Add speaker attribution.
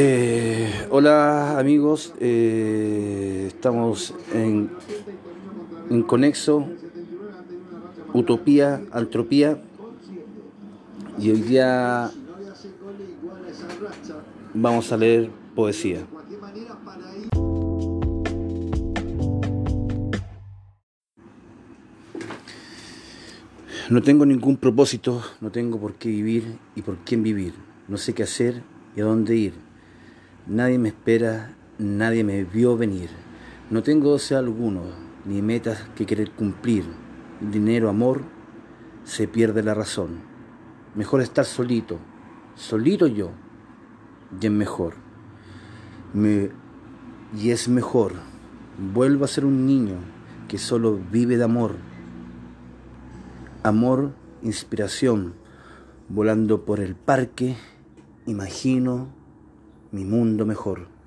Speaker 1: Eh, hola amigos, eh, estamos en, en Conexo, Utopía, Antropía, y hoy día vamos a leer poesía. No tengo ningún propósito, no tengo por qué vivir y por quién vivir. No sé qué hacer y a dónde ir. Nadie me espera, nadie me vio venir. No tengo deseo alguno, ni metas que querer cumplir. Dinero, amor, se pierde la razón. Mejor estar solito, solito yo, y es mejor. Me, y es mejor. Vuelvo a ser un niño que solo vive de amor amor, inspiración, volando por el parque, imagino mi mundo mejor.